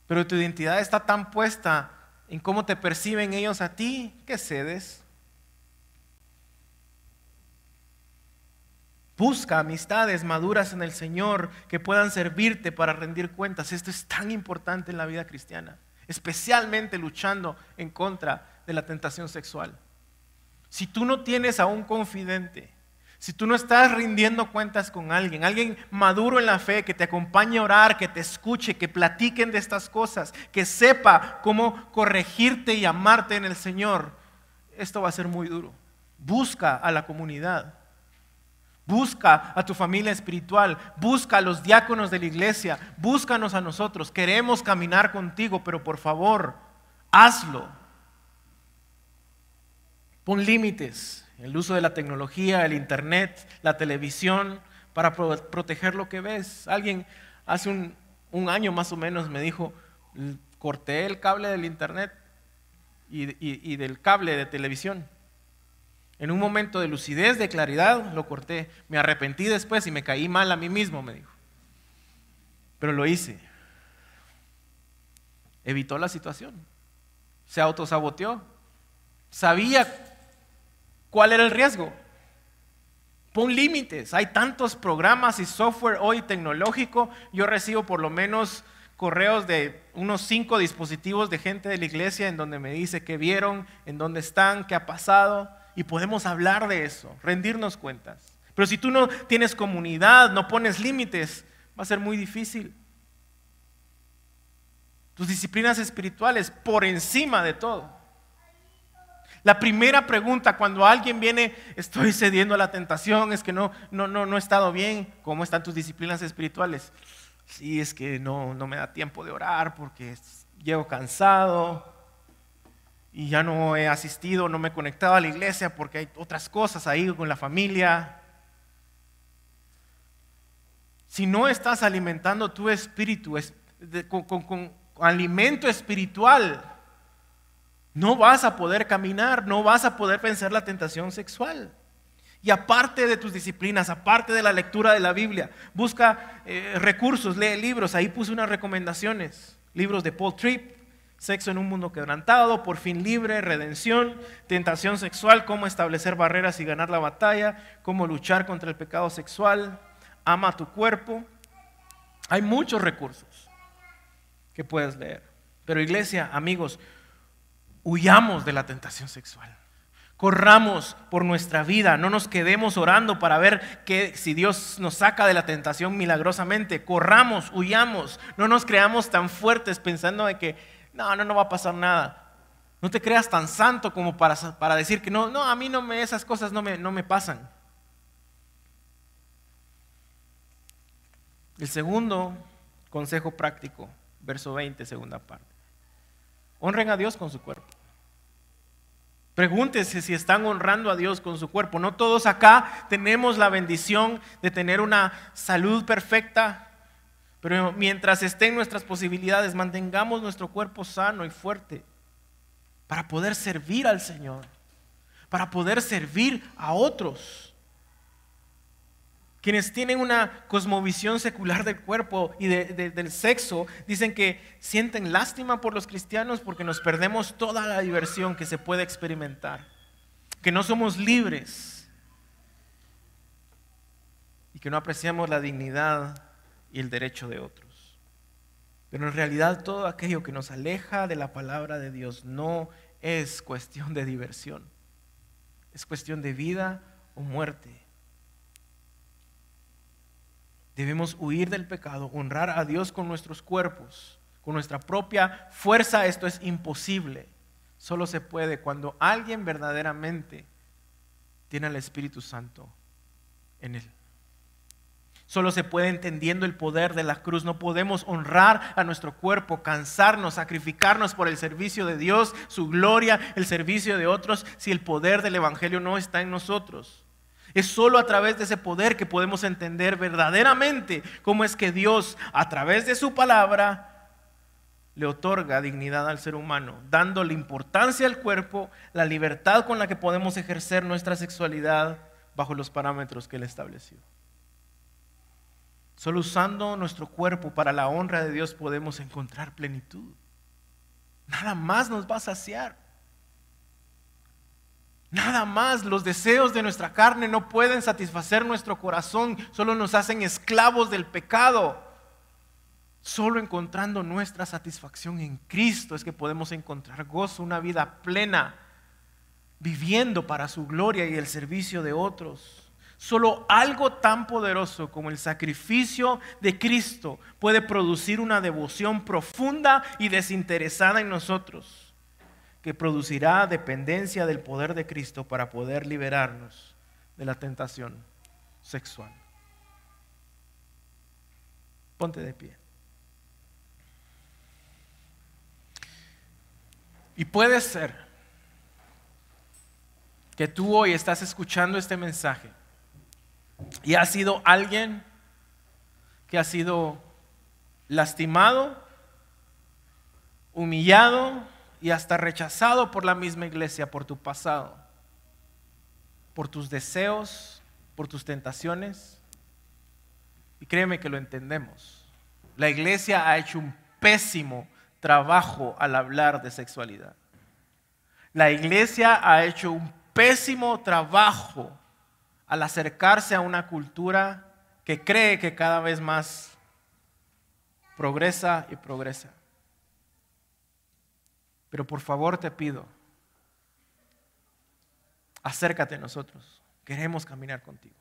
Pero tu identidad está tan puesta en cómo te perciben ellos a ti que cedes. Busca amistades maduras en el Señor que puedan servirte para rendir cuentas. Esto es tan importante en la vida cristiana, especialmente luchando en contra de la tentación sexual. Si tú no tienes a un confidente, si tú no estás rindiendo cuentas con alguien, alguien maduro en la fe, que te acompañe a orar, que te escuche, que platiquen de estas cosas, que sepa cómo corregirte y amarte en el Señor, esto va a ser muy duro. Busca a la comunidad. Busca a tu familia espiritual, busca a los diáconos de la iglesia, búscanos a nosotros. Queremos caminar contigo, pero por favor, hazlo. Pon límites el uso de la tecnología, el internet, la televisión, para proteger lo que ves. Alguien hace un, año más o menos me dijo, corté el cable del internet y, del cable de televisión. En un momento de lucidez, de claridad, lo corté. Me arrepentí después y me caí mal a mí mismo, me dijo. Pero lo hice. Evitó la situación. Se autosaboteó. Sabía ¿Cuál era el riesgo? Pon límites. Hay tantos programas y software hoy tecnológico. Yo recibo por lo menos correos de unos cinco dispositivos de gente de la iglesia en donde me dice qué vieron, en dónde están, qué ha pasado. Y podemos hablar de eso, rendirnos cuentas. Pero si tú no tienes comunidad, no pones límites, va a ser muy difícil. Tus disciplinas espirituales por encima de todo. La primera pregunta cuando alguien viene, estoy cediendo a la tentación, es que no, no, no, no he estado bien. ¿Cómo están tus disciplinas espirituales? Sí, es que no, no me da tiempo de orar porque llego cansado y ya no he asistido, no me he conectado a la iglesia porque hay otras cosas ahí con la familia. Si no estás alimentando tu espíritu con, con alimento espiritual, no vas a poder caminar, no vas a poder vencer la tentación sexual. Y aparte de tus disciplinas, aparte de la lectura de la Biblia, busca eh, recursos, lee libros. Ahí puse unas recomendaciones. Libros de Paul Tripp, Sexo en un mundo quebrantado, Por fin libre, Redención, Tentación sexual, Cómo establecer barreras y ganar la batalla, Cómo luchar contra el pecado sexual, Ama tu cuerpo. Hay muchos recursos que puedes leer. Pero iglesia, amigos, huyamos de la tentación sexual. Corramos por nuestra vida, no nos quedemos orando para ver que si Dios nos saca de la tentación milagrosamente. Corramos, huyamos, no nos creamos tan fuertes pensando de que no, no, no va a pasar nada. No te creas tan santo como para, para decir que no, no, a mí no me, esas cosas no me, no me pasan. El segundo consejo práctico, verso 20, segunda parte. Honren a Dios con su cuerpo. Pregúntese si están honrando a Dios con su cuerpo. No todos acá tenemos la bendición de tener una salud perfecta, pero mientras estén nuestras posibilidades, mantengamos nuestro cuerpo sano y fuerte para poder servir al Señor, para poder servir a otros. Quienes tienen una cosmovisión secular del cuerpo y del sexo dicen que sienten lástima por los cristianos porque nos perdemos toda la diversión que se puede experimentar, que no somos libres y que no apreciamos la dignidad y el derecho de otros. Pero en realidad todo aquello que nos aleja de la palabra de Dios no es cuestión de diversión, es cuestión de vida o muerte. Debemos huir del pecado, honrar a Dios con nuestros cuerpos, con nuestra propia fuerza. Esto es imposible. Solo se puede cuando alguien verdaderamente tiene al Espíritu Santo en él. Solo se puede entendiendo el poder de la cruz. No podemos honrar a nuestro cuerpo, cansarnos, sacrificarnos por el servicio de Dios, su gloria, el servicio de otros, si el poder del Evangelio no está en nosotros. Es solo a través de ese poder que podemos entender verdaderamente cómo es que Dios, a través de su palabra, le otorga dignidad al ser humano, dándole importancia al cuerpo, la libertad con la que podemos ejercer nuestra sexualidad bajo los parámetros que él estableció. Solo usando nuestro cuerpo para la honra de Dios podemos encontrar plenitud. Nada más nos va a saciar. Nada más los deseos de nuestra carne no pueden satisfacer nuestro corazón, solo nos hacen esclavos del pecado. Solo encontrando nuestra satisfacción en Cristo es que podemos encontrar gozo, una vida plena, viviendo para su gloria y el servicio de otros. Solo algo tan poderoso como el sacrificio de Cristo puede producir una devoción profunda y desinteresada en nosotros, que producirá dependencia del poder de Cristo para poder liberarnos de la tentación sexual. Ponte de pie. Y puede ser que tú hoy estás escuchando este mensaje y has sido alguien que ha sido lastimado, humillado y hasta rechazado por la misma iglesia, por tu pasado, por tus deseos, por tus tentaciones. Y créeme que lo entendemos. La iglesia ha hecho un pésimo trabajo al hablar de sexualidad. La iglesia ha hecho un pésimo trabajo al acercarse a una cultura que cree que cada vez más progresa y progresa. Pero por favor te pido, acércate a nosotros. Queremos caminar contigo.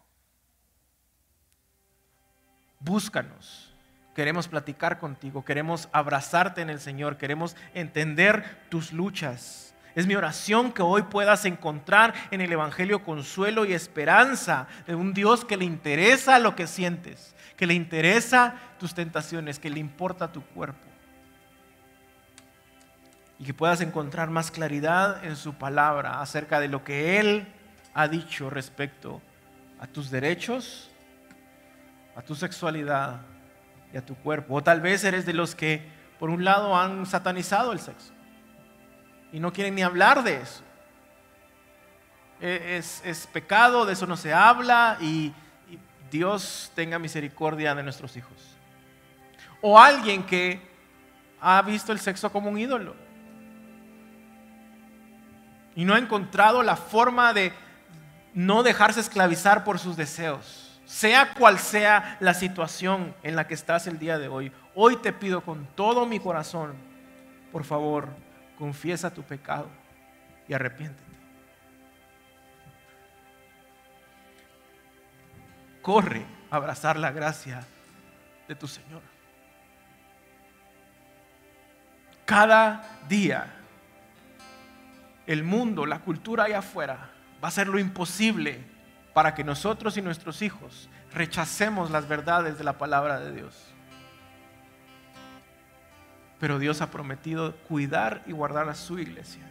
Búscanos. Queremos platicar contigo. Queremos abrazarte en el Señor. Queremos entender tus luchas es mi oración que hoy puedas encontrar en el Evangelio consuelo y esperanza de un Dios que le interesa lo que sientes, que le interesa tus tentaciones, que le importa tu cuerpo. Y que puedas encontrar más claridad en su palabra acerca de lo que Él ha dicho respecto a tus derechos, a tu sexualidad y a tu cuerpo. O tal vez eres de los que, por un lado, han satanizado el sexo y no quieren ni hablar de eso. E, es, pecado, de eso no se habla y, y Dios tenga misericordia de nuestros hijos. O alguien que ha visto el sexo como un ídolo y no ha encontrado la forma de no dejarse esclavizar por sus deseos, sea cual sea la situación en la que estás el día de hoy. Hoy te pido con todo mi corazón, por favor, confiesa tu pecado y arrepiéntete. Corre a abrazar la gracia de tu Señor. Cada día el mundo, la cultura allá afuera va a hacer lo imposible para que nosotros y nuestros hijos rechacemos las verdades de la palabra de Dios pero Dios ha prometido cuidar y guardar a su iglesia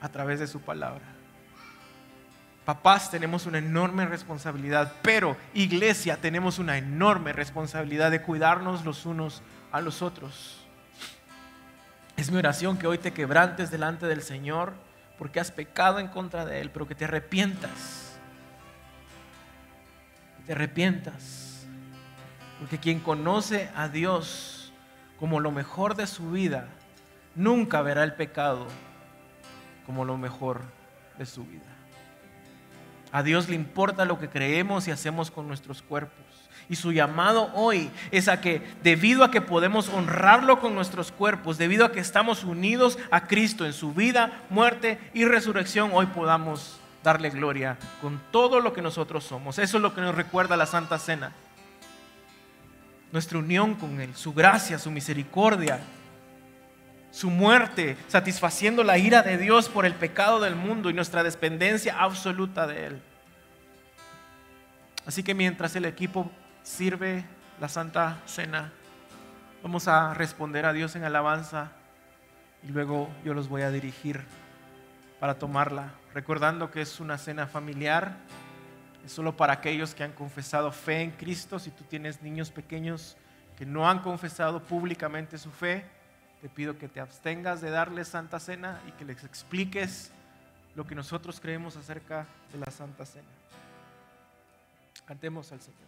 a través de su palabra. Papás tenemos una enorme responsabilidad, pero iglesia tenemos una enorme responsabilidad de cuidarnos los unos a los otros. Es mi oración que hoy te quebrantes delante del Señor porque has pecado en contra de Él, pero que te arrepientas. Que te arrepientas. Porque quien conoce a Dios como lo mejor de su vida, nunca verá el pecado como lo mejor de su vida. A Dios le importa lo que creemos y hacemos con nuestros cuerpos. Y su llamado hoy es a que, debido a que podemos honrarlo con nuestros cuerpos, debido a que estamos unidos a Cristo en su vida, muerte y resurrección, hoy podamos darle gloria con todo lo que nosotros somos. Eso es lo que nos recuerda la Santa Cena nuestra unión con Él, su gracia, su misericordia, su muerte, satisfaciendo la ira de Dios por el pecado del mundo y nuestra dependencia absoluta de Él. Así que mientras el equipo sirve la Santa Cena. Vamos a responder a Dios en alabanza y luego yo los voy a dirigir para tomarla, recordando que es una cena familiar, es solo para aquellos que han confesado fe en Cristo. Si tú tienes niños pequeños que no han confesado públicamente su fe, te pido que te abstengas de darles Santa Cena y que les expliques lo que nosotros creemos acerca de la Santa Cena. Cantemos al Señor.